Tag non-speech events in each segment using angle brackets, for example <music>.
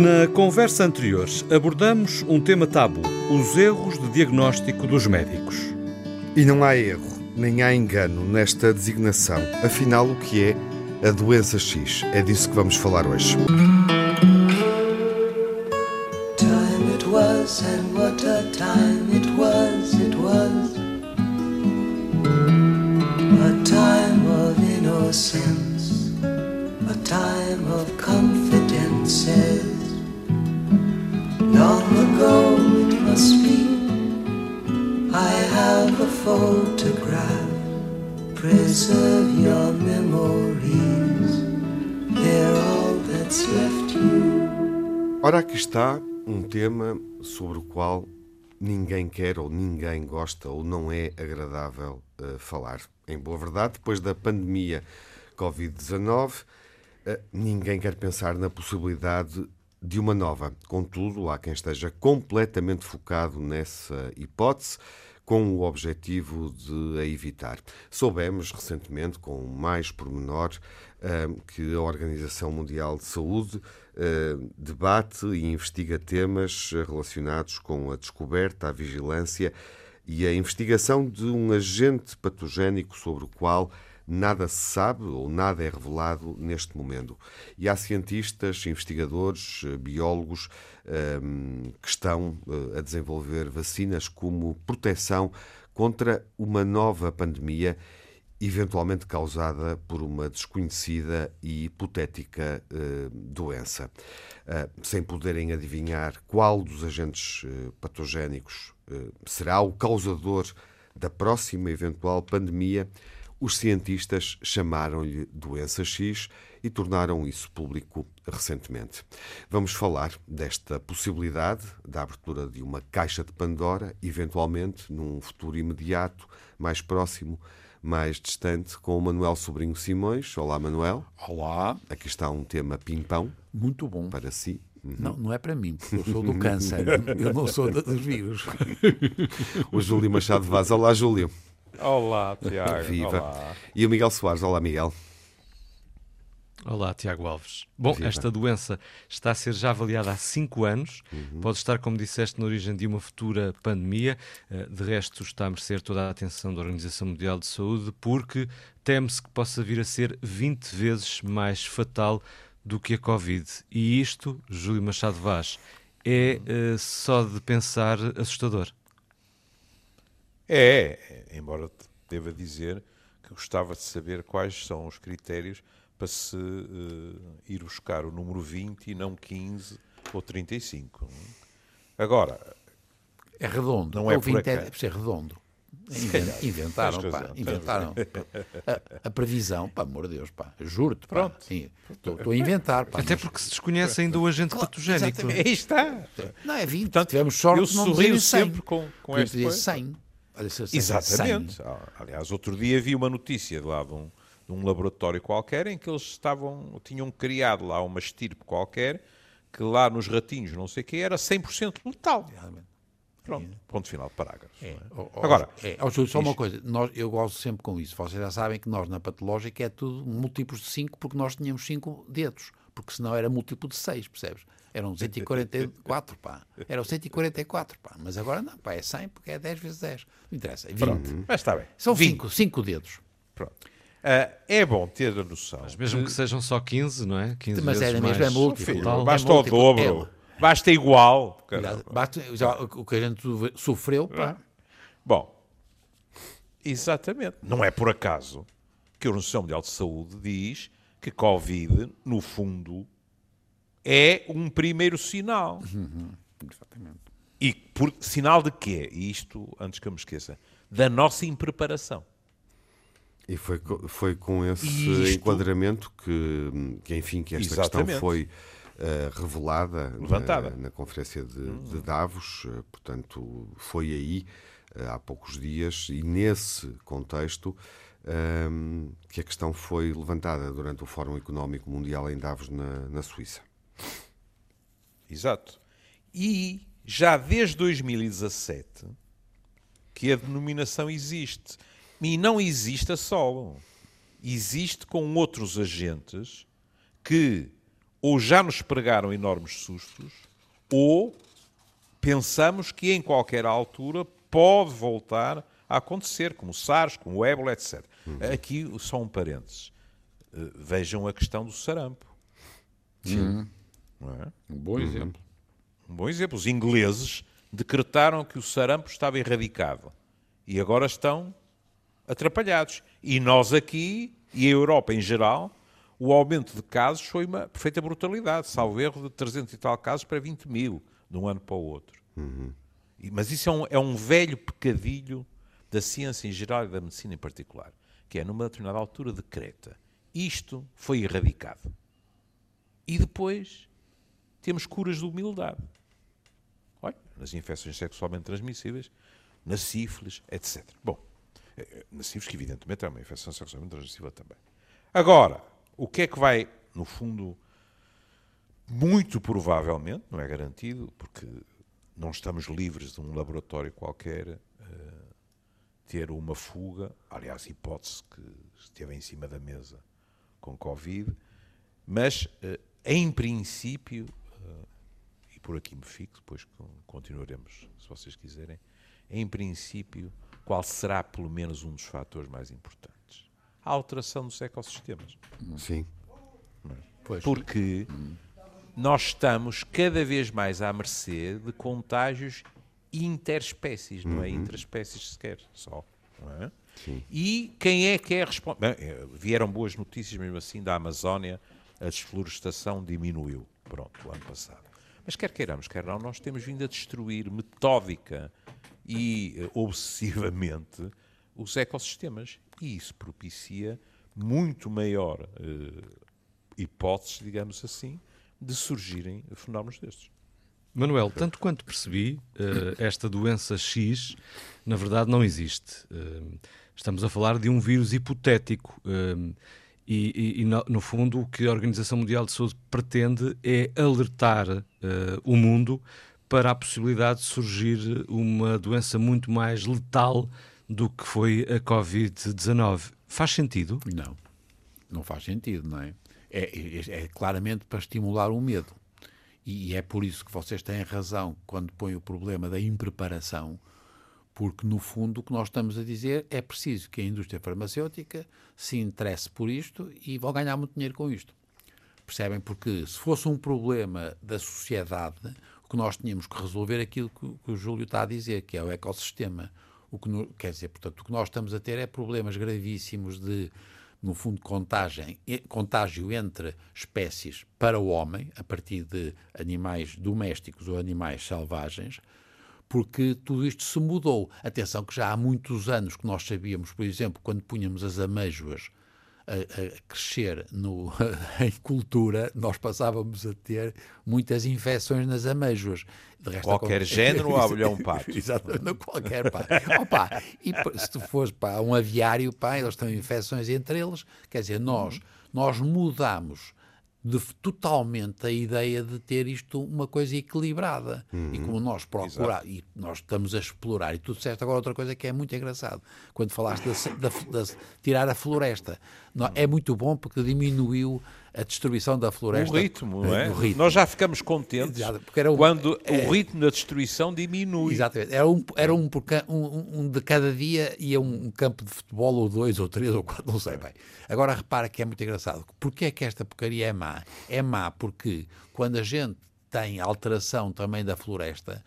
Na conversa anterior, abordamos um tema tabu: os erros de diagnóstico dos médicos. E não há erro, nem há engano nesta designação. Afinal, o que é a doença X? É disso que vamos falar hoje. Ora, aqui está um tema sobre o qual ninguém quer ou ninguém gosta ou não é agradável uh, falar. Em boa verdade, depois da pandemia Covid-19, uh, ninguém quer pensar na possibilidade de uma nova. Contudo, há quem esteja completamente focado nessa hipótese, com o objetivo de a evitar. Soubemos recentemente, com mais pormenor, eh, que a Organização Mundial de Saúde eh, debate e investiga temas relacionados com a descoberta, a vigilância e a investigação de um agente patogénico sobre o qual nada se sabe ou nada é revelado neste momento. E há cientistas, investigadores, eh, biólogos ehm, que estão eh, a desenvolver vacinas como proteção contra uma nova pandemia eventualmente causada por uma desconhecida e hipotética uh, doença. Uh, sem poderem adivinhar qual dos agentes uh, patogénicos será o causador da próxima eventual pandemia, os cientistas chamaram-lhe doença X e tornaram isso público recentemente. Vamos falar desta possibilidade da abertura de uma caixa de Pandora, eventualmente num futuro imediato, mais próximo, mais distante, com o Manuel Sobrinho Simões. Olá, Manuel. Olá. Aqui está um tema pimpão. Muito bom. Para si. Uhum. Não, não é para mim, porque eu sou do câncer, <laughs> eu não sou dos vírus. <laughs> o Júlio Machado Vaz. Olá, Júlio. Olá, Tiago. Viva. Olá. E o Miguel Soares. Olá, Miguel. Olá, Tiago Alves. Bom, Viva. esta doença está a ser já avaliada há cinco anos. Uhum. Pode estar, como disseste, na origem de uma futura pandemia. Eh, de resto, está a merecer toda a atenção da Organização Mundial de Saúde, porque teme-se que possa vir a ser 20 vezes mais fatal do que a Covid. E isto, Júlio Machado Vaz, é uh, só de pensar assustador. É, embora deva dizer que gostava de saber quais são os critérios para se uh, ir buscar o número 20 e não 15 ou 35. Agora. É redondo. Não é, o 20 é, por ser redondo. Inventaram, pá, inventaram. A, a, previsão, pá, amor de Deus, pá, juro-te, pronto. Estou a inventar, pá. Até porque se desconhece ainda o agente claro, patogénico. Aí está. Não é 20, Portanto, tivemos sorte eu não sempre com, com este 100. Exatamente. 100. Aliás, outro dia vi uma notícia de lá de um, de um laboratório qualquer em que eles estavam, tinham criado lá uma estirpe qualquer que lá nos ratinhos, não sei o que, era 100% letal. Pronto, ponto final, parágrafo. É. É? Agora, é, oh, só uma coisa, nós, eu gosto sempre com isso. Vocês já sabem que nós na patológica é tudo múltiplos de 5 porque nós tínhamos 5 dedos, porque senão era múltiplo de 6, percebes? Eram 144, pá. Eram 144, pá. Mas agora não, pá, é 100 porque é 10 vezes 10. Não interessa, é 20. Pronto, mas está bem. São 5 dedos. Pronto. Uh, é bom ter a noção. Mas mesmo que sejam só 15, não é? 15 mas era mesmo, é múltiplo. Filho, basta é o dobro. É. Basta igual. Basta, já, o que a gente sofreu, pá. Bom, exatamente. Não é por acaso que a Organização Mundial de Saúde diz que Covid, no fundo, é um primeiro sinal. Uhum. Exatamente. E por sinal de quê? E isto, antes que eu me esqueça, da nossa impreparação. E foi, foi com esse isto... enquadramento que, que, enfim, que esta Exatamente. questão foi uh, revelada na, na, conferência de, hum. de Davos, uh, portanto, foi aí, uh, há poucos dias, e nesse contexto ehm, que a questão foi levantada durante o Fórum Económico Mundial em Davos, na, na Suíça. Exato. E já desde 2017 que a denominação existe e não existe a solo. Existe com outros agentes que ou já nos pregaram enormes sustos, ou pensamos que em qualquer altura pode voltar a acontecer, como o SARS, como o ébola, etc. Uhum. Aqui só um parênteses. Uh, vejam a questão do sarampo. Sim. É? Um bom uhum. exemplo. Um bom exemplo. Os ingleses decretaram que o sarampo estava erradicado e agora estão atrapalhados. E nós aqui, e a Europa em geral, o aumento de casos foi uma perfeita brutalidade, salvo erro de 300 e tal casos para 20 mil, de um ano para o outro. Uhum. Mas isso é um, é um velho pecadilho da ciência em geral e da medicina em particular, que é numa determinada altura decreta. Isto foi erradicado. E depois temos curas de humildade. Olha, nas infecções sexualmente transmissíveis, na sífilis, etc. Bom, eh, eh, na sífilis, que evidentemente é uma infecção sexualmente transmissível também. Agora, o que é que vai, no fundo, muito provavelmente, não é garantido, porque não estamos livres de um laboratório qualquer uh, ter uma fuga, aliás, hipótese que esteve em cima da mesa com Covid, mas uh, em princípio, uh, e por aqui me fico, depois continuaremos, se vocês quiserem, em princípio, qual será pelo menos um dos fatores mais importantes? A alteração dos ecossistemas. Sim. É? Porque nós estamos cada vez mais à mercê de contágios interespécies, não é uhum. interespécies sequer, só. É? Sim. E quem é que é responsável? Eh, vieram boas notícias mesmo assim da Amazónia, a desflorestação diminuiu, pronto, o ano passado. Mas quer queiramos, quer não, nós temos vindo a destruir metódica e uh, obsessivamente os ecossistemas. E isso propicia muito maior uh, hipóteses, digamos assim, de surgirem fenómenos destes. Manuel, tanto quanto percebi, uh, esta doença X, na verdade, não existe. Estamos a falar de um vírus hipotético. E, e, no, fundo, o que a Organização Mundial de Saúde pretende é alertar o mundo para a possibilidade de surgir uma doença muito mais letal do que foi a Covid-19. Faz sentido? Não, não faz sentido, não é? É, é, é claramente para estimular o medo. E é por isso que vocês têm razão quando põem o problema da impreparação, porque no fundo o que nós estamos a dizer é preciso que a indústria farmacêutica se interesse por isto e vão ganhar muito dinheiro com isto. Percebem? Porque se fosse um problema da sociedade, que nós tínhamos que resolver aquilo que, que o Júlio está a dizer, que é o ecossistema. O que, quer dizer, portanto, o que nós estamos a ter é problemas gravíssimos de no fundo, contagem, contágio entre espécies para o homem, a partir de animais domésticos ou animais selvagens, porque tudo isto se mudou. Atenção que já há muitos anos que nós sabíamos, por exemplo, quando punhamos as amêijoas a, a crescer no, <laughs> em cultura, nós passávamos a ter muitas infecções nas amêijoas. qualquer género ou abelhão <laughs> pato? Exatamente, qualquer pá. Opa, e se tu fores para um aviário, pá, eles têm infecções entre eles, quer dizer, nós, nós mudamos de, totalmente a ideia de ter isto uma coisa equilibrada. Uhum. E como nós procuramos, e nós estamos a explorar, e tu disseste agora outra coisa que é muito engraçado, quando falaste de tirar a floresta. Não, é muito bom porque diminuiu a destruição da floresta. O ritmo, não é? Ritmo. Nós já ficamos contentes um, quando é, o ritmo da destruição diminui. Exatamente. Era um, era um, um, um de cada dia ia um, campo de futebol ou dois ou três ou quatro, não sei bem. Agora repara que é muito engraçado. Porquê é que esta porcaria é má? É má porque quando a gente tem alteração também da floresta,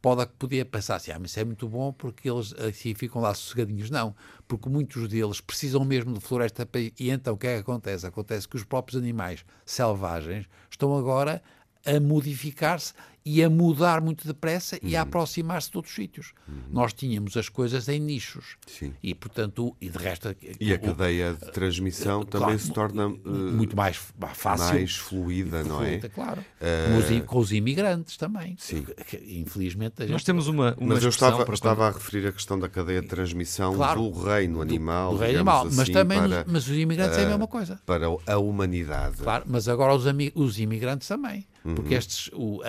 pode poder pensar assim, ah, mas isso é muito bom porque eles assim ficam lá sossegadinhos. Não, porque muitos deles precisam mesmo de floresta e então o que é que acontece? Acontece que os próprios animais selvagens estão agora a modificar-se e a mudar muito depressa uhum. e a uhum. aproximar-se de outros sítios. Uhum. Nós tínhamos as coisas em nichos. Sim. E, portanto, e de resto... E a cadeia de transmissão uh, também claro, se torna... Uh, muito mais fácil. Mais fluida, não é? Claro. Uh, com os imigrantes também. Sim. Infelizmente... Gente... Nós temos uma, uma Mas eu estava, estava a referir a questão da cadeia de transmissão claro, do reino animal, do, do reino animal, assim, mas também para, mas os imigrantes uh, é a mesma coisa. Para a humanidade. Claro, mas agora os, os imigrantes também. Porque estes... O,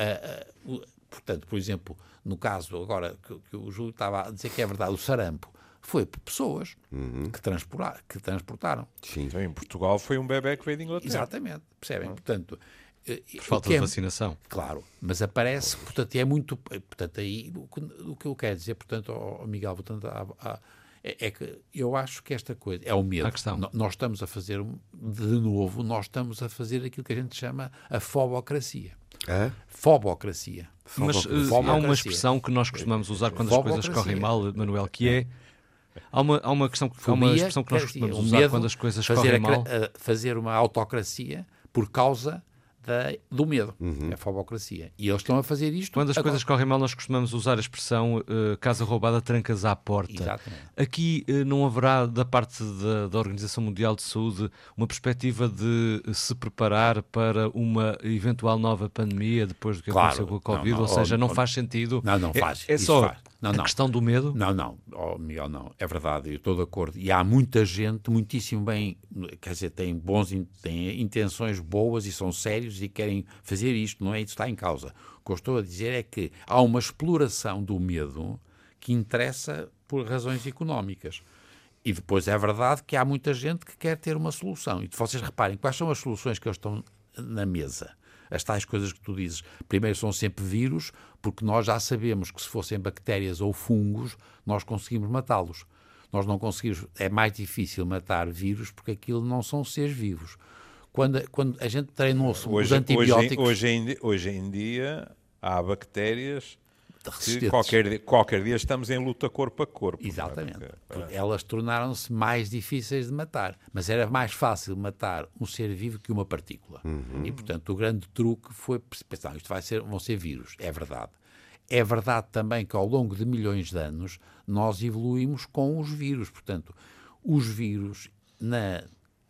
o, Portanto, por exemplo, no caso agora que, que, o Júlio estava a dizer que é verdade, o sarampo foi por pessoas uhum. que, transportaram, que transportaram. Sim. Então, em Portugal foi um bebê que veio de Inglaterra. Exatamente, percebem? Uhum. Portanto, Por falta de é, vacinação. Claro, mas aparece, portanto, é muito. Portanto, aí o, que eu quero dizer, portanto, ao, Miguel, portanto, há, é, é, que eu acho que esta coisa é o medo. Nós estamos a fazer, de novo, nós estamos a fazer aquilo que a gente chama a fobocracia. É? Fobocracia. Mas Fobocracia. há uma expressão que nós costumamos usar quando as coisas correm mal, Manuel, que é. Há uma, há uma, questão, há uma expressão que nós costumamos usar quando as coisas correm mal. fazer uma autocracia por causa da, do medo, uhum. a fobocracia. E eles estão a fazer isto. Quando as agora. coisas correm mal, nós costumamos usar a expressão uh, casa roubada, trancas à porta. Exatamente. Aqui uh, não haverá, da parte da, da, Organização Mundial de Saúde, uma perspectiva de se preparar para uma eventual nova pandemia depois do que claro. aconteceu com a Covid? Não, não, Ou seja, não, não faz sentido. Não, não faz. É, é só. Faz. Não, não. A questão do medo? Não, não, oh, Miguel, não. É verdade, eu estou de acordo. E há muita gente, muitíssimo bem, quer dizer, tem bons, tem intenções boas e são sérios e querem fazer isto, não é? Isso está em causa. O que eu estou a dizer é que há uma exploração do medo que interessa por razões económicas. E depois é verdade que há muita gente que quer ter uma solução. E vocês reparem, quais são as soluções que eles estão na mesa? As tais coisas que tu dizes. Primeiro são sempre vírus, porque nós já sabemos que se fossem bactérias ou fungos, nós conseguimos matá-los. Nós não conseguimos, é mais difícil matar vírus porque aquilo não são seres vivos. Quando, quando a gente treinou-se os antibióticos... Hoje, hoje, em, hoje em dia há bactérias qualquer, qualquer dia estamos em luta corpo a corpo. É? Exatamente. É porque, Elas tornaram-se mais difíceis de matar. Mas era mais fácil matar um ser vivo que uma partícula. Uhum. E, portanto, o grande truque foi pensar, isto vai ser, vão ser vírus. É verdade. É verdade também que ao longo de milhões de anos nós evoluímos com os vírus. Portanto, os vírus, na,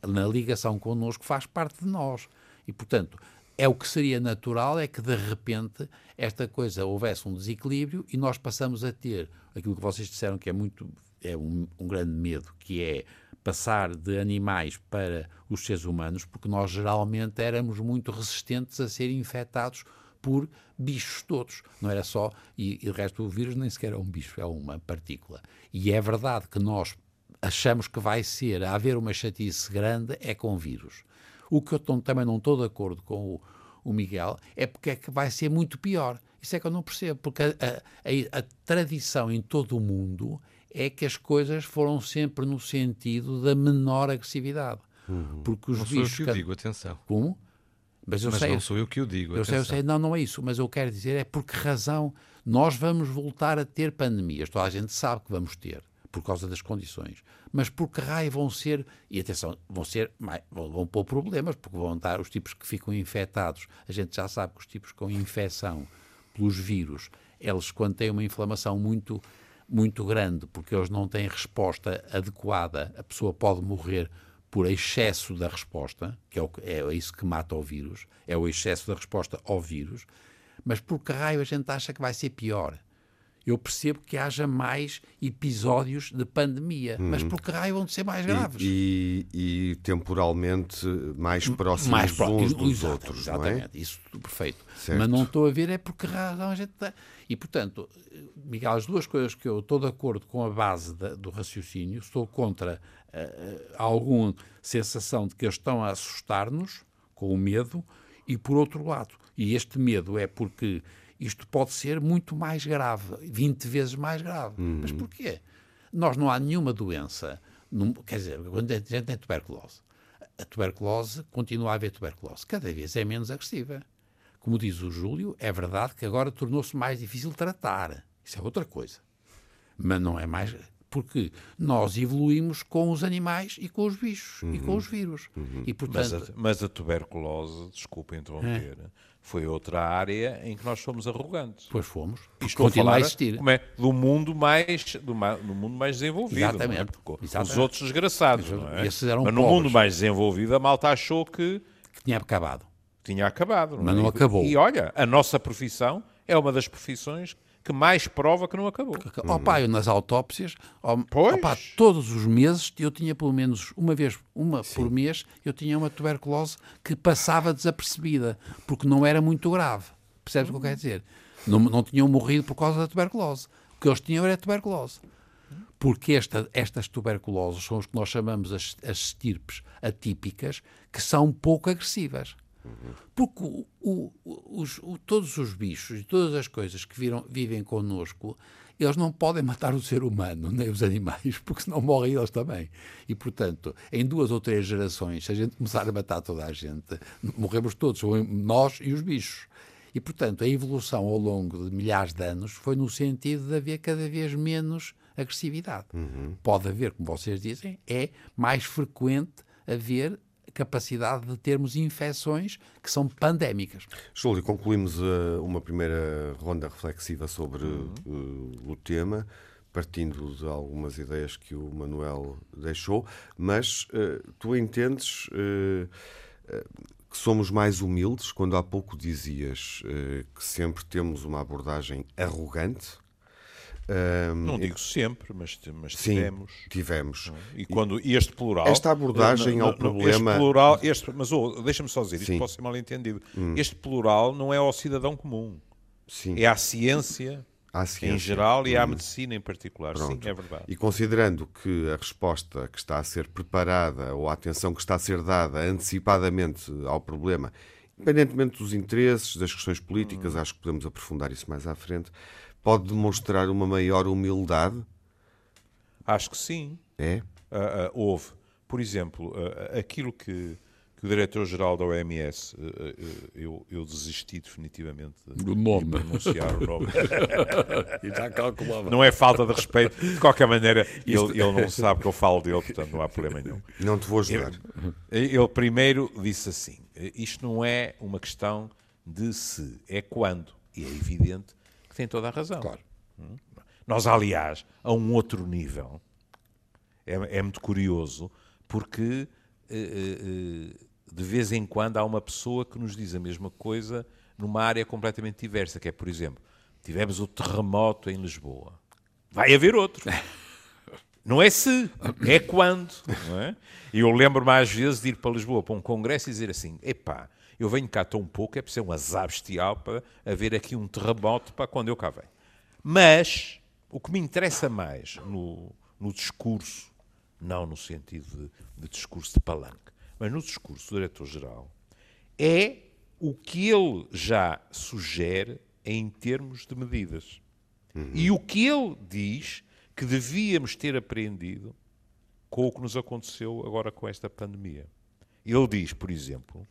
na ligação connosco, faz parte de nós. E, portanto, é o que seria natural é que de repente esta coisa houvesse um desequilíbrio e nós passamos a ter aquilo que vocês disseram que é muito é um, um grande medo, que é passar de animais para os seres humanos, porque nós geralmente éramos muito resistentes a ser infectados por bichos todos. Não era só. E, e o resto do vírus nem sequer é um bicho, é uma partícula. E é verdade que nós achamos que vai ser, a haver uma chatice grande, é com vírus. O que eu também não estou de acordo com o, o, Miguel é porque é que vai ser muito pior. Isso é que eu não percebo, porque a, a, a tradição em todo o mundo é que as coisas foram sempre no sentido da menor agressividade. Uhum. Porque os não bichos. Sou eu que o digo, atenção. Como? Mas, eu mas sei, não sou eu que o digo. Eu sei, eu sei, não, não é isso. Mas eu quero dizer é por que razão nós vamos voltar a ter pandemias. Toda a gente sabe que vamos ter por causa das condições. Mas por que raio vão ser, e atenção, vão ser, vão pôr problemas, porque vão estar os tipos que ficam infectados. A gente já sabe que os tipos com infecção pelos vírus, eles quando têm uma inflamação muito, muito grande, porque eles não têm resposta adequada, a pessoa pode morrer por excesso da resposta, que é, o, é isso que mata o vírus, é o excesso da resposta ao vírus, mas por que raio a gente acha que vai ser pior? Eu percebo que haja mais episódios de pandemia, uhum. mas por que raio vão de ser mais graves? E, e, e temporalmente mais próximos mais pró uns dos exatamente, outros, exatamente, é? isso tudo perfeito. Certo. Mas não estou a ver é por que razão a gente está... E, portanto, Miguel, as duas coisas que eu estou de acordo com a base da, do raciocínio, estou contra uh, alguma sensação de que eles estão a assustar-nos com o medo, e por outro lado, e este medo é porque isto pode ser muito mais grave, 20 vezes mais grave. Uhum. Mas porquê? Nós não há nenhuma doença, quer dizer, quando a gente tem tuberculose, a tuberculose, continua a haver tuberculose, cada vez é menos agressiva. Como diz o Júlio, é verdade que agora tornou-se mais difícil tratar. Isso é outra coisa. Mas não é mais. Porque nós evoluímos com os animais e com os bichos uhum. e com uhum. os vírus. Uhum. E, portanto... mas, a, mas a tuberculose, desculpa interromper, é foi outra área em que nós fomos arrogantes. Pois fomos. Isto continua a existir. Como é, do mundo mais do, do mundo mais desenvolvido. É? Exatamente. É? Exatamente. Os outros desgraçados, não é? Esses eram Mas no pobres. mundo mais desenvolvido a malta achou que... Que tinha acabado. Tinha acabado. Não Mas é? não acabou. E olha, a nossa profissão é uma das profissões que mais prova que não acabou. Oh, pá, eu nas autópsias, oh, oh, pá, todos os meses eu tinha pelo menos uma vez, uma Sim. por mês, eu tinha uma tuberculose que passava desapercebida, porque não era muito grave. Percebes o que eu quero dizer? Não, não tinham morrido por causa da tuberculose. O que eles tinham era tuberculose. Porque esta, estas tuberculoses são os que nós chamamos as, as estirpes atípicas, que são pouco agressivas. Porque o, o, os, todos os bichos e todas as coisas que viram, vivem connosco, eles não podem matar o ser humano, nem os animais, <laughs> porque senão morrem eles também. E, portanto, em duas ou três gerações, se a gente começar a matar toda a gente, morremos todos, nós e os bichos. E, portanto, a evolução ao longo de milhares de anos foi no sentido de haver cada vez menos agressividade. Uhum. Pode haver, como vocês dizem, é mais frequente haver capacidade de termos infecções que são pandémicas. Júlio, concluímos uh, uma primeira ronda reflexiva sobre uhum. uh, o tema, partindo de algumas ideias que o Manuel deixou, mas uh, tu entendes que somos mais humildes quando há pouco dizias que sempre temos uma abordagem arrogante um, não digo sempre, mas, mas sim, tivemos. Tivemos. E quando este plural. Esta abordagem ao problema. Este plural, este, mas oh, deixa-me só dizer, isto sim. pode ser mal entendido. Hum. Este plural não é ao cidadão comum. Sim. É à ciência. À ciência. Em geral e à hum. medicina em particular. Pronto. Sim, é verdade. E considerando que a resposta que está a ser preparada ou a atenção que está a ser dada antecipadamente ao problema, independentemente dos interesses, das questões políticas, hum. acho que podemos aprofundar isso mais à frente, pode demonstrar uma maior humildade? Acho que sim. É? Uh, uh, houve. Por exemplo, uh, aquilo que, que o diretor-geral da OMS, eu, eu, desisti definitivamente de, nome. de pronunciar o nome. <laughs> e já calculava. Não é falta de respeito. De qualquer maneira, ele, ele não sabe que eu falo dele, portanto não há problema nenhum. Não te vou ajudar. Ele, ele primeiro disse assim: isto não é uma questão de se, é quando. E é evidente tem toda a razão. Claro. Nós, aliás, a um outro nível, é, é muito curioso, porque eh, eh, de vez em quando há uma pessoa que nos diz a mesma coisa numa área completamente diversa, que é, por exemplo, tivemos o terremoto em Lisboa. Vai haver outro. <laughs> Não é se, é quando. Não é? E eu lembro mais vezes de ir para Lisboa para um congresso e dizer assim: epá, eu venho cá tão pouco, é preciso um azar bestial para haver aqui um terremoto para quando eu cá venho. Mas o que me interessa mais no, no discurso, não no sentido de, de discurso de palanque, mas no discurso do diretor-geral, é o que ele já sugere em termos de medidas. Uhum. E o que ele diz que devíamos ter aprendido com o que nos aconteceu agora com esta pandemia. Ele diz, por exemplo,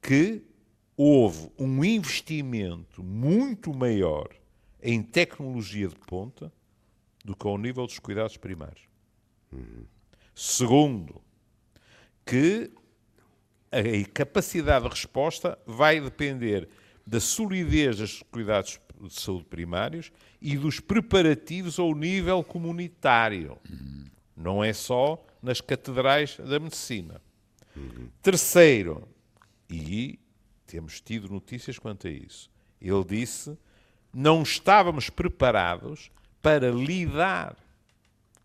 que houve um investimento muito maior em tecnologia de ponta do que ao nível dos cuidados primários. Uhum. Segundo, que a capacidade de resposta vai depender da solidez dos cuidados de saúde primários e dos preparativos ao nível comunitário. Uhum. Não é só nas catedrais da medicina. Uhum. Terceiro, e temos tido notícias quanto a isso. Ele disse: não estávamos preparados para lidar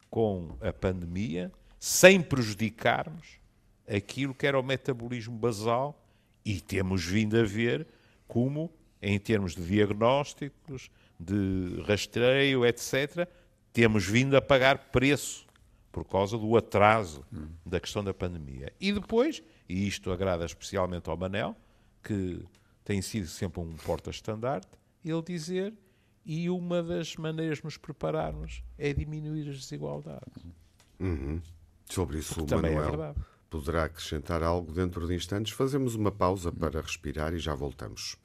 com a pandemia sem prejudicarmos aquilo que era o metabolismo basal e temos vindo a ver como, em termos de diagnósticos, de rastreio, etc., temos vindo a pagar preço por causa do atraso hum. da questão da pandemia. E depois e isto agrada especialmente ao Manel, que tem sido sempre um porta-estandarte, ele dizer e uma das maneiras de nos prepararmos é diminuir as desigualdades. Uhum. Sobre isso, Porque o é Manuel é poderá acrescentar algo dentro de instantes. Fazemos uma pausa para respirar e já voltamos.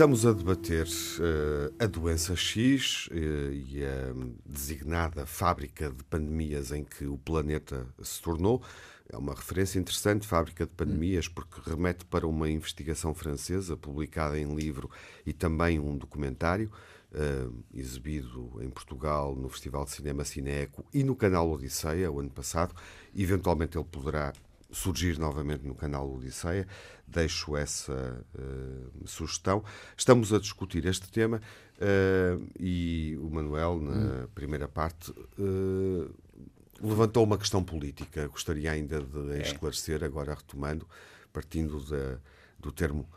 Estamos a debater uh, a doença X uh, e a designada fábrica de pandemias em que o planeta se tornou. É uma referência interessante, fábrica de pandemias, porque remete para uma investigação francesa publicada em livro e também um documentário uh, exibido em Portugal no Festival de Cinema Cineco e no canal Odisseia o ano passado. Eventualmente ele poderá surgir novamente no canal Odisseia. Deixo essa uh, sugestão. Estamos a discutir este tema uh, e o Manuel, na hum. primeira parte, uh, levantou uma questão política. Gostaria ainda de é. esclarecer, agora retomando, partindo da, do termo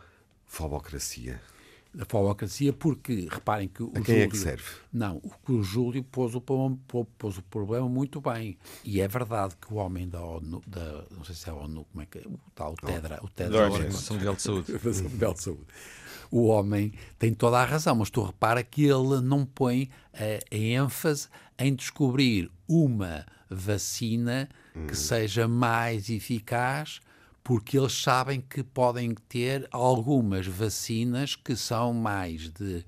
fobocracia. Da falocracia, porque reparem que o a quem Júlio, é que serve? Não, o que o Júlio pôs o, pôs o problema muito bem. E é verdade que o homem da ONU, da, não sei se é a ONU, como é que é, o tal, o TEDRA, o TEDRA, da Organização Mundial de Saúde. <laughs> Mundial de Saúde. O homem tem toda a razão, mas tu repara que ele não põe a, a ênfase em descobrir uma vacina que seja mais eficaz porque eles sabem que podem ter algumas vacinas que são mais de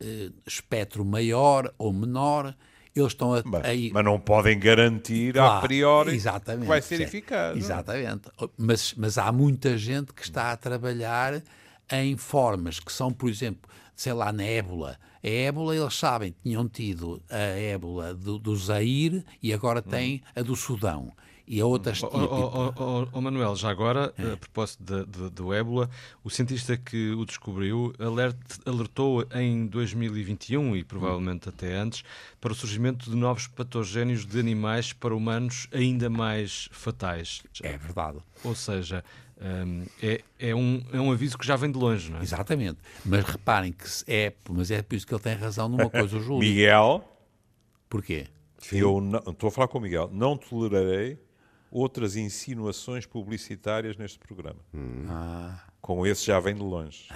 eh, espectro maior ou menor. Eles estão a, Mas, aí, mas não podem garantir a priori exatamente, que vai ser sim, eficaz. não é? Exatamente. Mas, mas há muita gente que está a trabalhar em formas que são, por exemplo, sei lá, na ébola. A ébola, eles sabem, tinham tido a ébola do, do Zaire e agora têm a do Sudão. E a outras Ó oh, oh, oh, Manuel, já agora, a propósito de- de- do ébola, o cientista que o descobriu alert- alertou em 2021 e provavelmente até antes para o surgimento de novos patogénios de animais para humanos ainda mais fatais. É verdade. Ou seja, hum, é, é, um, é um aviso que já vem de longe, não é? Exatamente. Mas reparem que é, mas é por isso que ele tem razão numa coisa, o <laughs> Júlio. Miguel, Porquê? eu não, estou a falar com o Miguel, não tolerarei outras insinuações publicitárias neste programa. Ah. Com esse já vem de longe.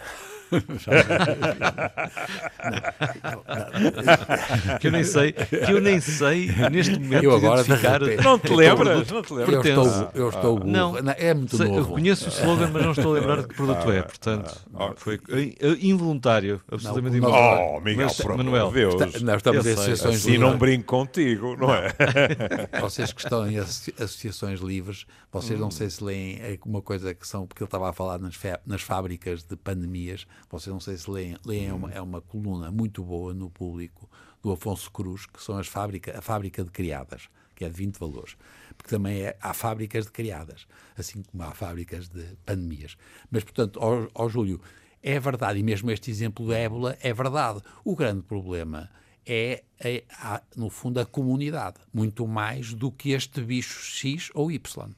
<laughs> Que eu nem sei, que eu nem sei neste momento Eu agora, de identificar. Não te lembras? Não te Eu lembras? Pertence. estou, eu estou burro. Não. é muito Sei- eu novo. conheço o slogan, mas não estou a lembrar de que produto é. Portanto, foi eh, involuntário, absolutamente Não, involuntário. Oh, Miguel, Mas, por Manuel, de Deus. Está- Nós estamos Eu em associações Assim não brinco contigo, não é? <laughs> Vocês que estão em associ- associações livres, vocês não sei se leem é uma coisa que são, porque ele estava a falar nas, nas fábricas de pandemias, vocês não sei se leem, leem uma, é uma coluna muito boa no público do Afonso Cruz, que são as fábrica, a fábrica de criadas, que é de 20 valores. Porque também é, há fábricas de criadas, assim como há fábricas de pandemias. Mas, portanto, ao, ao Júlio, é verdade, e mesmo este exemplo da ébola é verdade. O grande problema é, é, a- no fundo, a comunidade, muito mais do que este bicho X ou Y.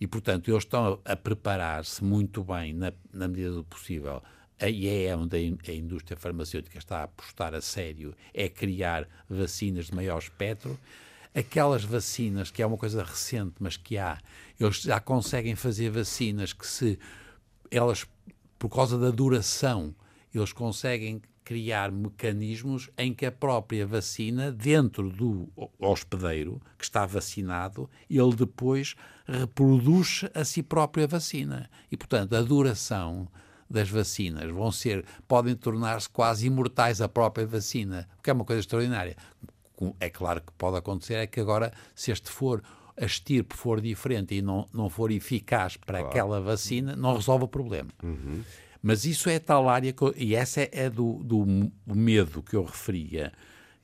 E, portanto, eles estão a, a preparar-se muito bem, na, na medida do possível, e é onde a, in- a indústria farmacêutica está a apostar a sério, é criar vacinas de maior espectro. Aquelas vacinas, que é uma coisa recente, mas que há, eles já conseguem fazer vacinas que se elas, por causa da duração, eles conseguem criar mecanismos em que a própria vacina, dentro do hospedeiro que está vacinado, ele depois reproduz a si própria vacina. E, portanto, a duração das vacinas vão ser, podem tornar-se quase imortais a própria vacina, o que é uma coisa extraordinária. É claro que pode acontecer, é que agora, se este for, a estirpe for diferente e não, não for eficaz para aquela vacina, não resolve o problema. Mas isso é tal área, que e essa é, é do, do medo que eu referia,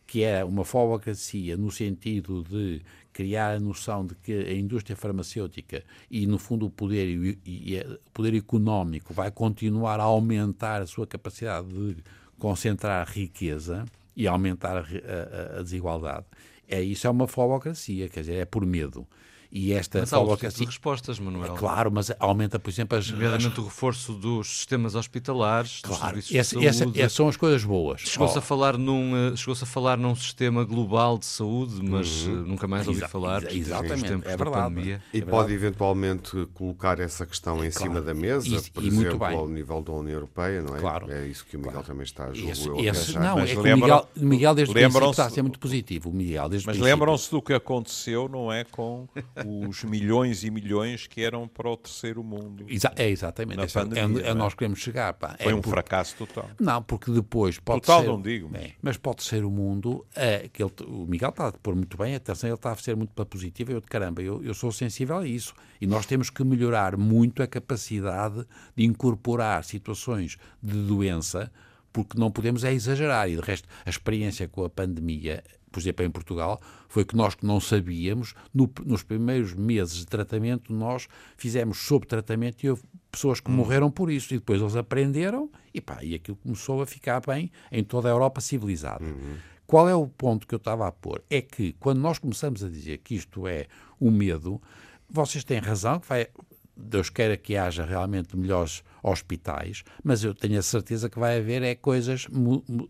que é uma falocracia no sentido de criar a noção de que a indústria farmacêutica e, no fundo, o poder, e, e- o poder económico vai continuar a aumentar a sua capacidade de concentrar riqueza e aumentar a, a- a- desigualdade. É, isso é uma falocracia, quer dizer, é por medo. E esta Mas há outro tipo de falocracia. respostas, Manuel. Claro, mas aumenta, por exemplo, as, Nomeadamente o reforço dos sistemas hospitalares, dos Claro, serviços essa, de essa- saúde. essas são as coisas boas. Chegou-se Oh, a falar num, eh, chegou-se a falar num sistema global de saúde, mas eh, nunca mais ouvi Exa- falar exa- exatamente, tempos é da verdade. pandemia. E É pode eventualmente colocar essa questão em cima da mesa, E- por e muito exemplo, ao nível da União Europeia, não é? Claro. É isso que o Miguel Claro. também está a julgo esse- esse- não, Mas é que o lembram- Miguel, o Miguel desde o princípio está a ser muito positivo. O Miguel desde Mas lembram-se do que aconteceu, não é? Com os milhões e milhões que eram para o terceiro mundo. Exa- é exatamente. Esse é- pandemia, é, é é? nós queremos chegar. Pá. Foi é um porque- fracasso total. Não, porque depois pode Total ser. não digo, mas- É, mas pode ser o mundo. É, que ele- o Miguel está a pôr muito bem, atenção, ele está a ser muito para positivo. Eu, de caramba, eu, eu sou sensível a isso. E nós temos que melhorar muito a capacidade de incorporar situações de doença, porque não podemos é exagerar. E de resto, a experiência com a pandemia, por exemplo, em Portugal, foi que nós que não sabíamos, no- nos primeiros meses de tratamento, nós fizemos sob tratamento e houve pessoas que morreram por isso. E depois eles aprenderam e, pá, e aquilo começou a ficar bem em toda a Europa civilizada. Qual é o ponto que eu estava a pôr? É que quando nós começamos a dizer que isto é o medo, vocês têm razão, que vai, Deus queira que haja realmente melhores hospitais, mas eu tenho a certeza que vai haver é coisas,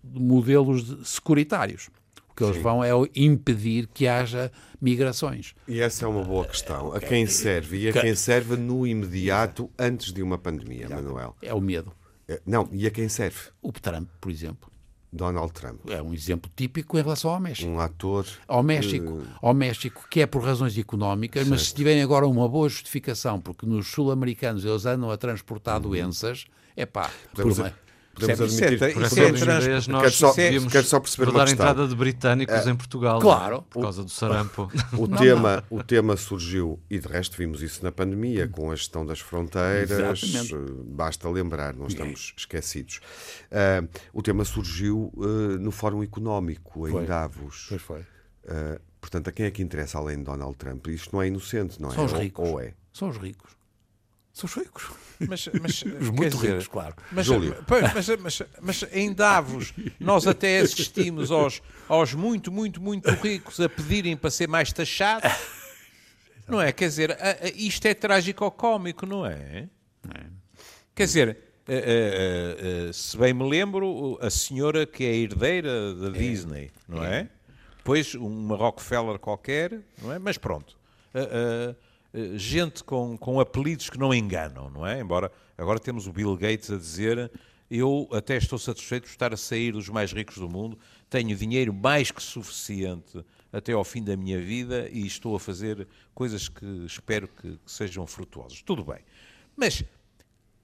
modelos securitários. O que eles Sim. vão é impedir que haja migrações. E essa é uma boa questão. A quem serve? E a quem serve no imediato, antes de uma pandemia, Manuel? É o medo. É, não, e a quem serve? O Trump, por exemplo. Donald Trump. É um exemplo típico em relação ao México. Um ator. Ao México, uh... ao México que é por razões económicas, certo. mas se tiverem agora uma boa justificação, porque nos sul-americanos eles andam a transportar uhum. doenças, é pá, por uma, podemos admitir. Por isso é trans... nós quero só, quero só perceber dar a entrada de britânicos é, em Portugal. Claro. Por causa do sarampo. <laughs> O, tema, o tema surgiu, e de resto vimos isso na pandemia, com a gestão das fronteiras. Exatamente. Basta lembrar, não estamos esquecidos. Uh, o tema surgiu uh, no Fórum Económico, em foi. Davos. Pois foi. Uh, portanto, a quem é que interessa além de Donald Trump? Isto não é inocente, não é? São os ricos. Ou é? São os ricos. São os ricos. Mas, <laughs> mas, Os muito dizer, ricos, claro. Mas, mas, mas, mas, em Davos, nós até assistimos aos, aos muito, muito, muito ricos a pedirem para ser mais taxados. Não é? Quer dizer, a, a, isto é trágico ou cómico, não é? é. Quer dizer, a, se bem me lembro, a senhora que é herdeira da é. Disney, não é? é? Pois uma Rockefeller qualquer, não é? Mas pronto. Uh, gente com, com apelidos que não enganam, não é? Embora agora temos o Bill Gates a dizer eu até estou satisfeito por estar a sair dos mais ricos do mundo, tenho dinheiro mais que suficiente até ao fim da minha vida e estou a fazer coisas que espero que, que sejam frutuosas. Tudo bem. Mas,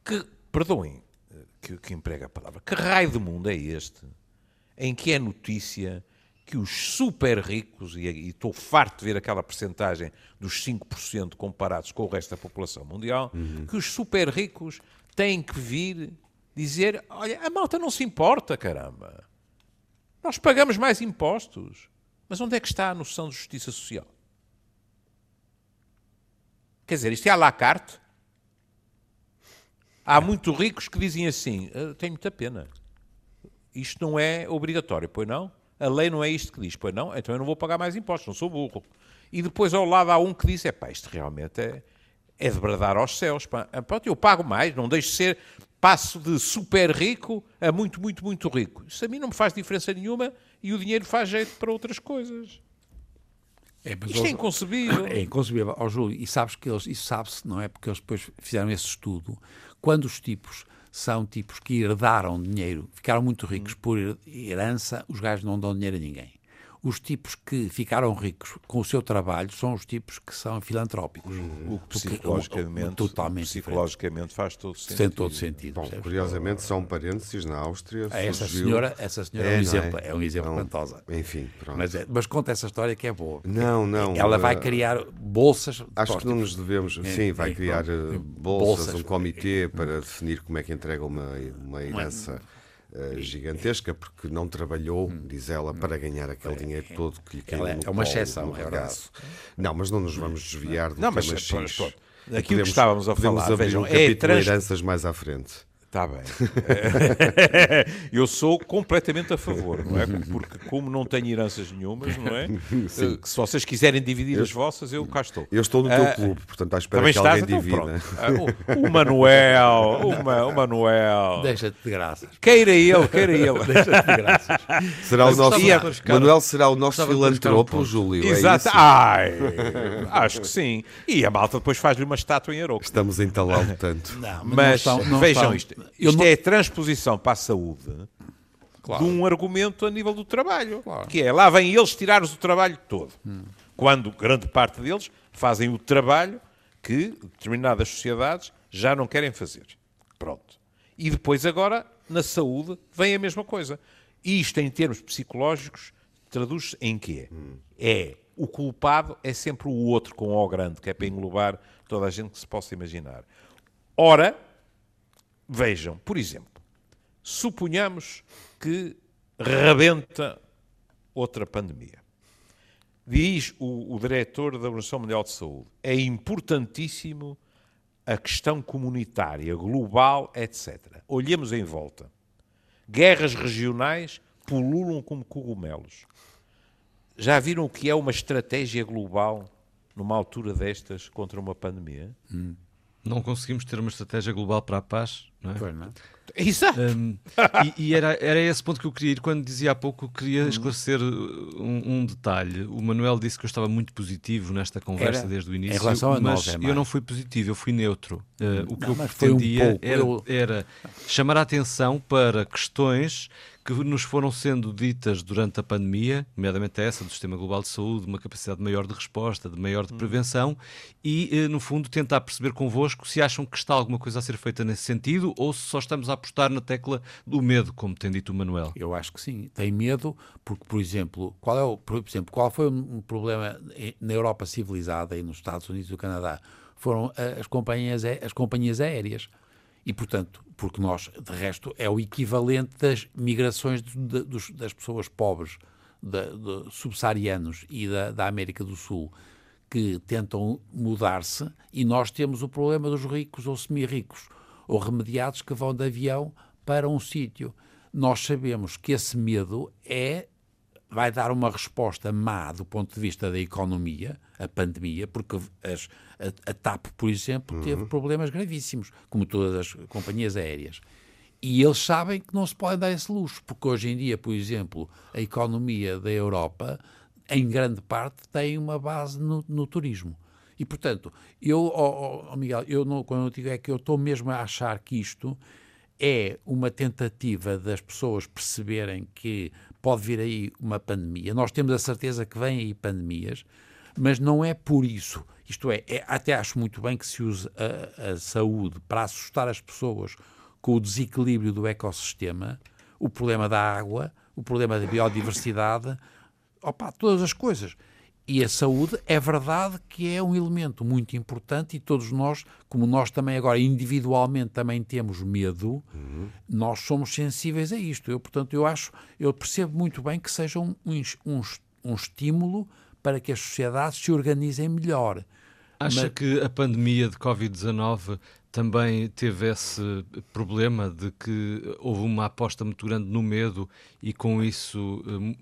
que, perdoem eh, que, que emprega a palavra, que raio de mundo é este em que é notícia que os super ricos, e, estou farto de ver aquela percentagem dos 5% comparados com o resto da população mundial, uhum. que os super ricos têm que vir dizer: olha, a malta não se importa, caramba. Nós pagamos mais impostos. Mas onde é que está a noção de justiça social? Quer dizer, isto é à la carte. Há muito ricos que dizem assim: tenho muita pena. Isto não é obrigatório, pois não? A lei não é isto que diz, pois não, então eu não vou pagar mais impostos, não sou burro. E depois ao lado há um que diz, é pá, isto realmente é, é de bradar aos céus, pá. Ah, pronto, eu pago mais, não deixo de ser, passo de super rico a muito, muito, muito rico. Isso a mim não me faz diferença nenhuma e o dinheiro faz jeito para outras coisas. É, Isto é inconcebível. <coughs> É inconcebível. Ó, Júlio, e sabes que eles, isso sabe-se, não é? Porque eles depois fizeram esse estudo. Quando os tipos são tipos que herdaram dinheiro, ficaram muito ricos hum. por herança, os gajos não dão dinheiro a ninguém os tipos que ficaram ricos com o seu trabalho são os tipos que são filantrópicos. Uhum. O que psicologicamente, o, totalmente psicologicamente faz todo sentido. Tem todo sentido. Bom, curiosamente, são parênteses na Áustria. Ah, essa senhora, essa senhora é, é um exemplo, é? é? um exemplo então, pantosa. Enfim, pronto. Mas, é, mas, conta essa história que é boa. Não, não. Ela vai eh, criar bolsas. Acho que não nos devemos. É, sim, vai criar eh, bolsas, bolsas, um comitê para definir como é que entrega uma, uma herança. Uh, gigantesca, porque não trabalhou, hum. diz ela, para ganhar aquele é, dinheiro todo que lhe caiu é, no É uma exceção, é verdade. Não, mas não nos vamos desviar do não, tema mas, X. Pronto, Aquilo que estávamos a falar, vejam, um é trans... heranças mais à frente. Está bem. <laughs> eu sou completamente a favor, não é? Porque como não tenho heranças nenhumas, não é? <laughs> Sim. Se vocês quiserem dividir eu, as vossas, eu cá estou. Eu estou no teu uh, clube, portanto à espera que alguém então, divida. Uh, o, o, Manuel, o, o Manuel. Deixa-te de graças. Queira ele, queira ele. <laughs> Deixa-te de graças. Será o nosso, Manuel será o nosso filantropo, Júlio. É Exato. É Ai, acho que sim. E a malta depois faz-lhe uma estátua em Aroco. Estamos a entalá-lo tanto. Não, mas, mas não estão, não vejam estão. isto isto não... é transposição para a saúde claro. de um argumento a nível do trabalho. Claro. Que é, lá vêm eles tirar-nos o trabalho todo. Hum. Quando grande parte deles fazem o trabalho que determinadas sociedades já não querem fazer. Pronto. E depois agora, na saúde, vem a mesma coisa. Isto, em termos psicológicos, traduz-se em quê? Hum. É o culpado é sempre o outro com O grande, que é para englobar toda a gente que se possa imaginar. Ora, Vejam, por exemplo, suponhamos que rebenta outra pandemia. Diz o, o diretor da Organização Mundial de Saúde: é importantíssimo a questão comunitária, global, etc. Olhemos em volta. Guerras regionais pululam como cogumelos. Já viram o que é uma estratégia global numa altura destas contra uma pandemia? Hum. Não conseguimos ter uma estratégia global para a paz, não é? Pois não. Exato. Um, e, e era, era esse ponto que eu queria ir quando dizia há pouco, queria esclarecer um, um, detalhe. O Manuel disse que eu estava muito positivo nesta conversa era, desde o início, em relação a mas nós, é eu não fui positivo, eu fui neutro. Uh, o que não, eu pretendia um era, eu... era chamar a atenção para questões que nos foram sendo ditas durante a pandemia, nomeadamente essa do Sistema Global de Saúde, uma capacidade maior de resposta, de maior de prevenção, e, eh, no fundo, tentar perceber convosco se acham que está alguma coisa a ser feita nesse sentido ou se só estamos a apostar na tecla do medo, como tem dito o Manuel. Eu acho que sim. Tem medo porque, por exemplo, qual, é o, por exemplo, qual foi um problema na Europa civilizada e nos Estados Unidos e no Canadá? Foram eh, as companhias, as companhias aéreas. E, portanto, porque nós, de resto, é o equivalente das migrações de, de, das pessoas pobres, de subsaarianos e da, da América do Sul, que tentam mudar-se, e nós temos o problema dos ricos ou semi-ricos, ou remediados que vão de avião para um sítio. Nós sabemos que esse medo é vai dar uma resposta má do ponto de vista da economia, a pandemia, porque as, a, a, TAP, por exemplo, teve uhum. problemas gravíssimos, como todas as companhias aéreas. E eles sabem que não se pode dar esse luxo, porque hoje em dia, por exemplo, a economia da Europa, em grande parte, tem uma base no, no turismo. E, portanto, eu, oh, oh, Miguel, eu não, quando eu digo é que eu estou mesmo a achar que isto é uma tentativa das pessoas perceberem que pode vir aí uma pandemia. Nós temos a certeza que vêm aí pandemias, mas não é por isso. Isto é, é até acho muito bem que se use a, a, saúde para assustar as pessoas com o desequilíbrio do ecossistema, o problema da água, o problema da biodiversidade, opa, todas as coisas. E a saúde é verdade que é um elemento muito importante e todos nós, como nós também agora individualmente também temos medo, uhum. nós somos sensíveis a isto. Eu, portanto, eu acho, eu percebo muito bem que seja um, um, um estímulo para que as sociedades se organizem melhor. Acha Mas... que a pandemia de Covid-19 também teve esse problema de que houve uma aposta muito grande no medo e com isso, hum,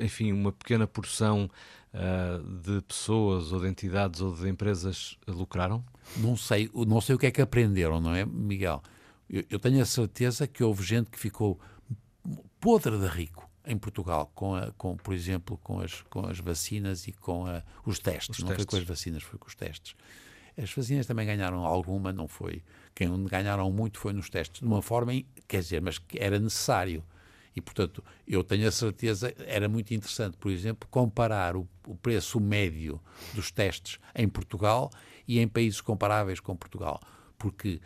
enfim, uma pequena porção uh, de pessoas ou de entidades ou de empresas lucraram? Não sei, não sei o que é que aprenderam, não é, Miguel? Eu, eu tenho a certeza que houve gente que ficou podre de rico em Portugal, com, a, com por exemplo, com as, com as vacinas e com a, os testes. Os não testes. foi com as vacinas, foi com os testes. As vacinas também ganharam alguma, não foi. Quem ganharam muito foi nos testes, de uma forma, quer dizer, mas que era necessário. E, portanto, eu tenho a certeza, era muito interessante, por exemplo, comparar o, o, preço médio dos testes em Portugal e em países comparáveis com Portugal, porque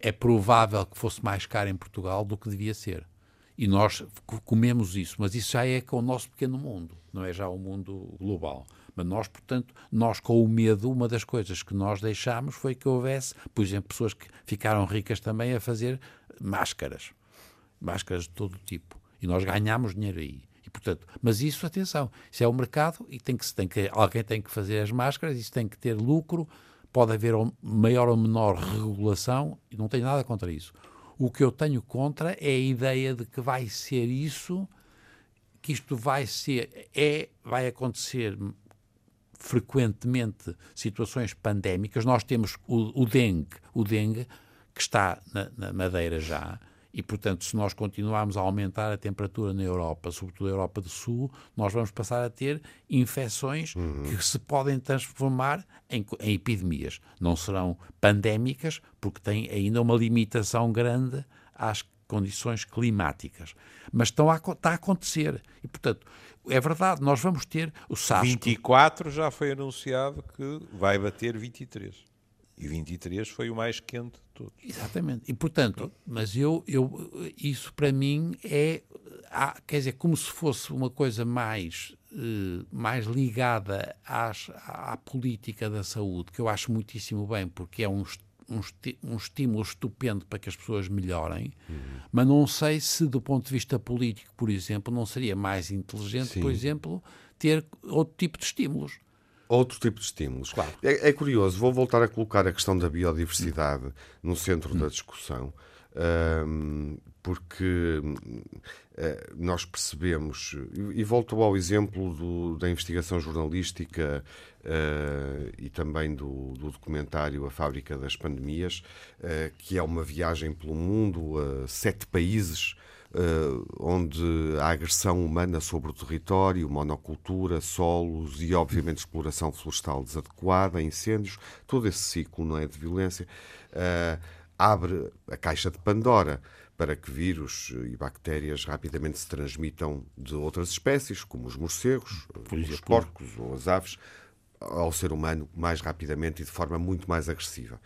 é provável que fosse mais caro em Portugal do que devia ser. E nós comemos isso, mas isso já é com o nosso pequeno mundo, não é já o mundo global. Mas nós, portanto, nós com o medo, uma das coisas que nós deixámos foi que houvesse, por exemplo, pessoas que ficaram ricas também a fazer máscaras, máscaras de todo tipo. E nós ganhámos dinheiro aí. E, portanto, mas isso, atenção, isso é o mercado e tem que, tem que, alguém tem que fazer as máscaras, isso tem que ter lucro, pode haver maior ou menor regulação, e não tenho nada contra isso. O que eu tenho contra é a ideia de que vai ser isso, que isto vai ser, é, vai acontecer frequentemente situações pandémicas. Nós temos o, o dengue, o dengue que está na, na Madeira já, e, portanto, se nós continuarmos a aumentar a temperatura na Europa, sobretudo na Europa do Sul, nós vamos passar a ter infecções uhum. que se podem transformar em, em, epidemias. Não serão pandémicas, porque tem ainda uma limitação grande às condições climáticas. Mas estão a, está a acontecer. E, portanto, é verdade, nós vamos ter o SARS. 24 já foi anunciado que vai bater 23. E 23 foi o mais quente de todos. Exatamente. E, portanto, mas eu, eu isso para mim é, quer dizer, como se fosse uma coisa mais, eh, mais ligada às, à política da saúde, que eu acho muitíssimo bem, porque é um, um, um estímulo estupendo para que as pessoas melhorem, uhum. mas não sei se, do ponto de vista político, por exemplo, não seria mais inteligente, Sim. por exemplo, ter outro tipo de estímulos outro tipo de estímulos. Claro. É, é, curioso, vou voltar a colocar a questão da biodiversidade no centro hum. da discussão. porque uh, nós percebemos, e, e volto ao exemplo do, da investigação jornalística uh, e também do, do, documentário A Fábrica das Pandemias, uh, que é uma viagem pelo mundo a sete países. Onde a agressão humana sobre o território, monocultura, solos e, obviamente, exploração florestal desadequada, incêndios, todo esse ciclo não é, de violência, abre a caixa de Pandora para que vírus e bactérias rapidamente se transmitam de outras espécies, como os morcegos, os porcos ou as aves, ao ser humano mais rapidamente e de forma muito mais agressiva.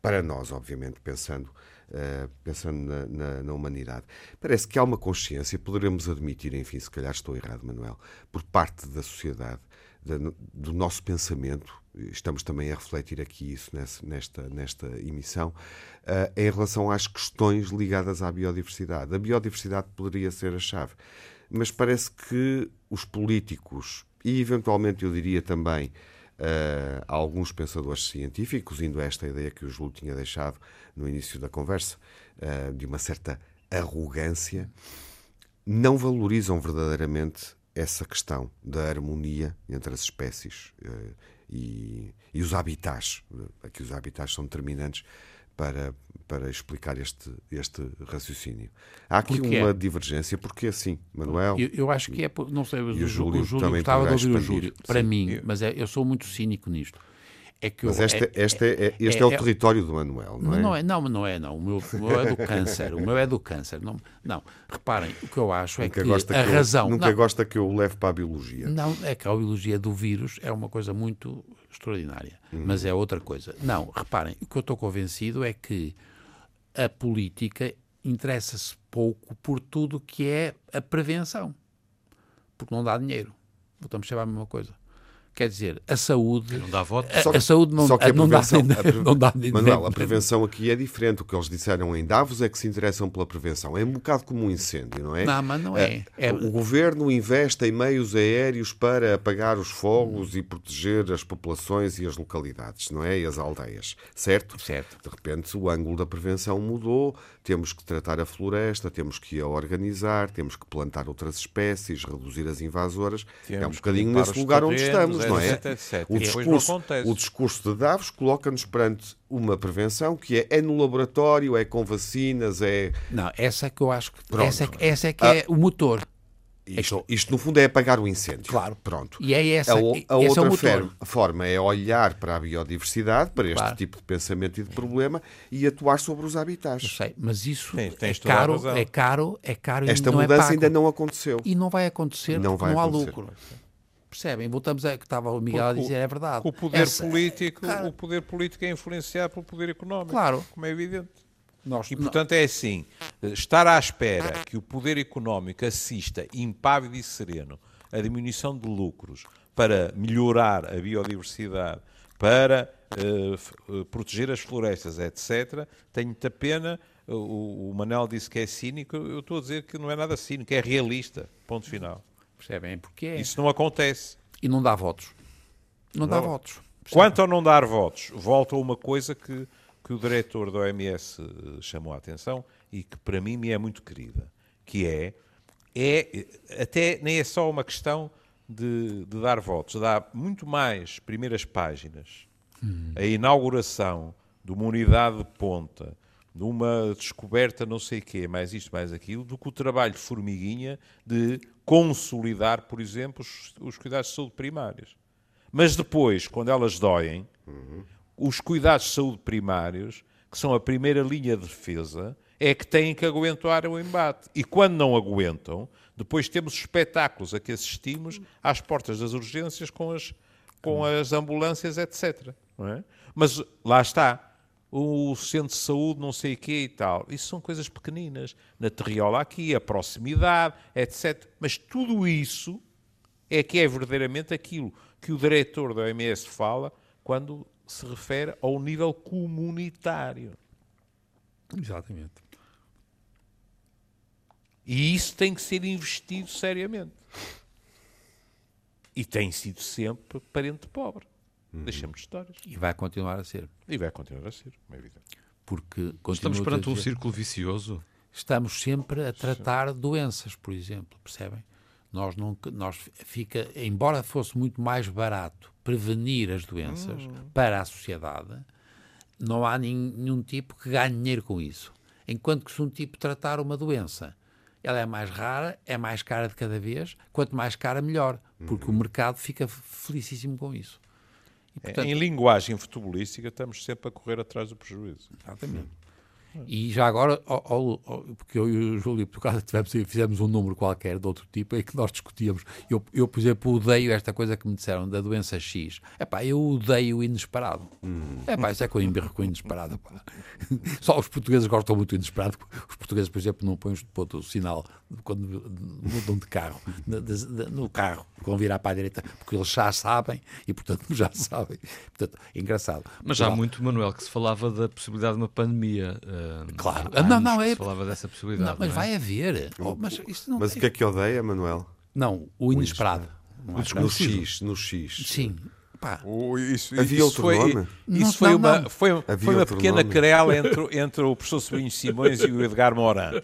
Para nós, obviamente, pensando, uh, pensando na, na, na, humanidade. Parece que há uma consciência, poderemos admitir, enfim, se calhar estou errado, Manuel, por parte da sociedade, do nosso pensamento, estamos também a refletir aqui isso nesta, nesta emissão, uh, em relação às questões ligadas à biodiversidade. A biodiversidade poderia ser a chave, mas parece que os políticos, e eventualmente eu diria também uh, alguns pensadores científicos, indo a esta ideia que o Júlio tinha deixado no início da conversa, uh, de uma certa arrogância, não valorizam verdadeiramente essa questão da harmonia entre as espécies uh, e, e, os habitats. Aqui os habitats são determinantes para, para explicar este, este raciocínio. Há aqui porque uma é? divergência, porque assim, Manuel. Eu, eu, acho que é, não sei, o, o Júlio, o Júlio também gostava de ouvir o Júlio. Para Sim. mim, mas é, eu sou muito cínico nisto. É que Mas este, é, este, é, este é, é, o território do Manuel, não, não é? Não, não é, não. O meu, o meu, é do câncer. O meu é do câncer. Não, não. Reparem, o que eu acho nunca é que a que razão. Eu, nunca não, gosta que eu o leve para a biologia. Não, é que a biologia do vírus é uma coisa muito extraordinária. Uhum. Mas é outra coisa. Não, reparem, o que eu estou convencido é que a política interessa-se pouco por tudo que é a prevenção. Porque não dá dinheiro. Voltamos a chamar a mesma coisa. Quer dizer, a saúde. Não dá voto. A, a saúde não, só que a não, dá, não dá Manuel, a prevenção aqui é diferente. O que eles disseram em Davos é que se interessam pela prevenção. É um bocado como um incêndio, não é? Não, mas não é. é. é... O governo investe em meios aéreos para apagar os fogos e proteger as populações e as localidades, não é? E as aldeias, certo? Certo. De repente o ângulo da prevenção mudou, temos que tratar a floresta, temos que a organizar, temos que plantar outras espécies, reduzir as invasoras. Temos é um bocadinho nesse lugar onde estamos, não é? O discurso, o discurso de Davos coloca-nos perante uma prevenção que é, é no laboratório, é com vacinas, é. Não, essa é que eu acho que. Essa, é, essa é que ah, é o motor. Isto, isto, no fundo, é apagar o incêndio. Claro. Pronto. E é essa, a, a outra é forma é olhar para a biodiversidade, para este claro. tipo de pensamento e de problema e atuar sobre os habitats. Eu sei, mas isso é, caro, é caro, é caro Esta e não é mudança é ainda não aconteceu. E não vai acontecer não porque vai não há lucro. Percebem? Voltamos a que estava o Miguel a dizer, é verdade. O poder, Essa, político, o poder político é influenciado pelo poder económico. Claro. Como é evidente. Nós, e, portanto, é assim: estar à espera que o poder económico assista impávido e sereno à diminuição de lucros para melhorar a biodiversidade, para uh, proteger as florestas, etc., tenho muita pena. O, o Manel disse que é cínico, eu estou a dizer que não é nada cínico, é realista. Ponto final. Percebem? Porque é. Isso não acontece. E não dá votos. Não, não. dá votos. Percebem? Quanto a não dar votos, volta a uma coisa que que o diretor da OMS eh, chamou a atenção e que para mim me é muito querida, que é, é até nem é só uma questão de, de dar votos, dá muito mais primeiras páginas, hum. a inauguração de uma unidade de ponta, de uma descoberta não sei o quê, mais isto, mais aquilo, do que o trabalho formiguinha de consolidar, por exemplo, os, os cuidados de saúde primários. Mas depois, quando elas doem, uhum os cuidados de saúde primários, que são a primeira linha de defesa, é que têm que aguentar o embate. E quando não aguentam, depois temos espetáculos a que assistimos às portas das urgências com as, com as ambulâncias, etc. É? Mas lá está. O centro de saúde, não sei o quê e tal. Isso são coisas pequeninas. Na terriola aqui, a proximidade, etc. Mas tudo isso é que é verdadeiramente aquilo que o diretor da OMS fala quando se refere ao nível comunitário. Exatamente. E isso tem que ser investido seriamente. E tem sido sempre parente pobre. Uhum. Deixamos de histórias. E vai continuar a ser. E vai continuar a ser, é evidente. Porque Estamos perante um círculo vicioso? Estamos sempre a tratar doenças, por exemplo, percebem? Nós não, nós fica, embora fosse muito mais barato prevenir as doenças hum. para a sociedade, não há nenhum tipo que ganhe dinheiro com isso. Enquanto que se um tipo tratar uma doença, ela é mais rara, é mais cara de cada vez, quanto mais cara, melhor, porque uhum. o mercado fica felicíssimo com isso. Portanto, em linguagem futebolística, estamos sempre a correr atrás do prejuízo. Exatamente. E já agora, porque eu e o Júlio por causa tivemos, fizemos um número qualquer de outro tipo em que nós discutíamos. Eu, eu, por exemplo, odeio esta coisa que me disseram da doença X. É pá, eu odeio o inesperado. Hum. É pá, isso é com embirro com o inesperado. Pá. <laughs> Só os portugueses gostam muito do inesperado. Os portugueses, por exemplo, não põem o sinal quando mudam de carro, no carro, vão virar para a direita, porque eles já sabem e, portanto, <laughs> já sabem. Portanto, é engraçado. Mas já há muito, Manuel, que se falava da possibilidade de uma pandemia. Uh, claro. Não, não, é. Falava dessa possibilidade. Não, mas não é? vai haver. Oh, mas mas o que é que odeia, Manuel? Não, o inesperado. O inesperado. No X, no X. Sim, Pá, isso, havia isso outro foi, nome? Isso foi, não, uma, foi, foi uma pequena nome. querela entre, <laughs> entre o professor Sobrinho Simões e o Edgar Moran. <laughs>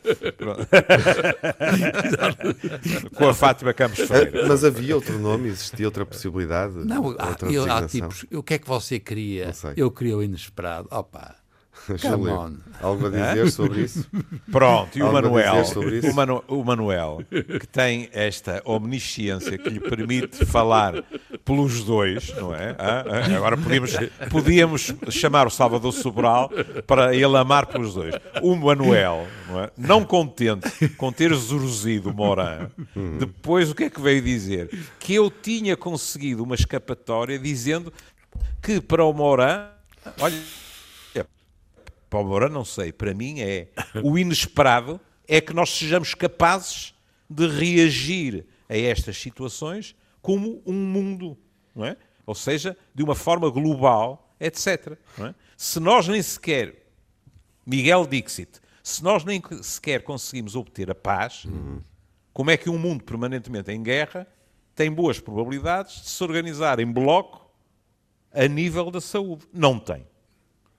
Com a Fátima Campos Freire. Mas havia outro nome? Existia outra possibilidade? Não, outra há, eu, há tipos. O que é que você queria? Eu queria o inesperado. Opa. <laughs> Come Algo a dizer sobre isso? Pronto, e o Manuel, o, Manu, o Manuel, que tem esta omnisciência que lhe permite falar pelos dois, não é? Ah, agora podíamos, podíamos chamar o Salvador Sobral para ele amar pelos dois. O Manuel, não, é? não contente com ter zurzido Moran, depois o que é que veio dizer? Que eu tinha conseguido uma escapatória dizendo que para o Moran, olha para o Moura não sei, para mim é o inesperado é que nós sejamos capazes de reagir a estas situações como um mundo, não é? Ou seja, de uma forma global, etc. É? Se nós nem sequer, Miguel Dixit, se nós nem sequer conseguimos obter a paz, uhum. como é que um mundo permanentemente em guerra tem boas probabilidades de se organizar em bloco a nível da saúde? Não tem.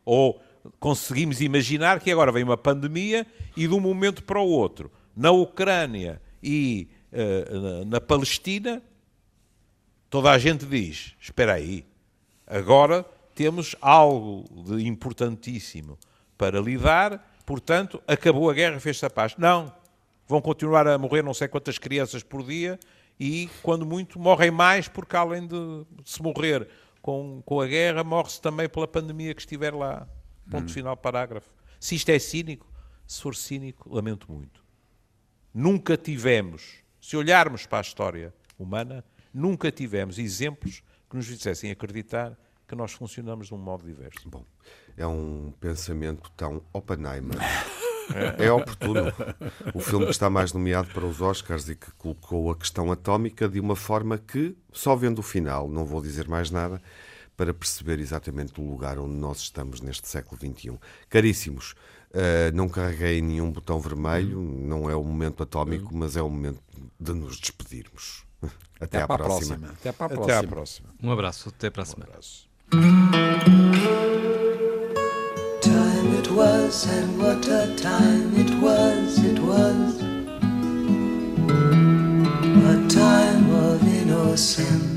Ou conseguimos imaginar que agora vem uma pandemia e de um momento para o outro, na Ucrânia e uh, na Palestina, toda a gente diz: espera aí, agora temos algo de importantíssimo para lidar, portanto, acabou a guerra, fez-se a paz. Não, vão continuar a morrer não sei quantas crianças por dia e, quando muito, morrem mais, porque além de se morrer com, com a guerra, morre-se também pela pandemia que estiver lá. Ponto hum. final, parágrafo. Se isto é cínico, se for cínico, lamento muito. Nunca tivemos, se olharmos para a história humana, nunca tivemos exemplos que nos fizessem acreditar que nós funcionamos de um modo diverso. Bom, é um pensamento tão Oppenheimer. <laughs> É oportuno. O filme que está mais nomeado para os Oscars e que colocou a questão atómica de uma forma que, só vendo o final, não vou dizer mais nada, para perceber exatamente o lugar onde nós estamos neste século XXI. Caríssimos, uh, não carreguei nenhum botão vermelho, não é o momento atómico, mas é o momento de nos despedirmos. <laughs> Até, até à próxima. próxima. Até, para a próxima. até à próxima. Um abraço, até para a semana. Time it was and what a time it was, it was a time of innocence.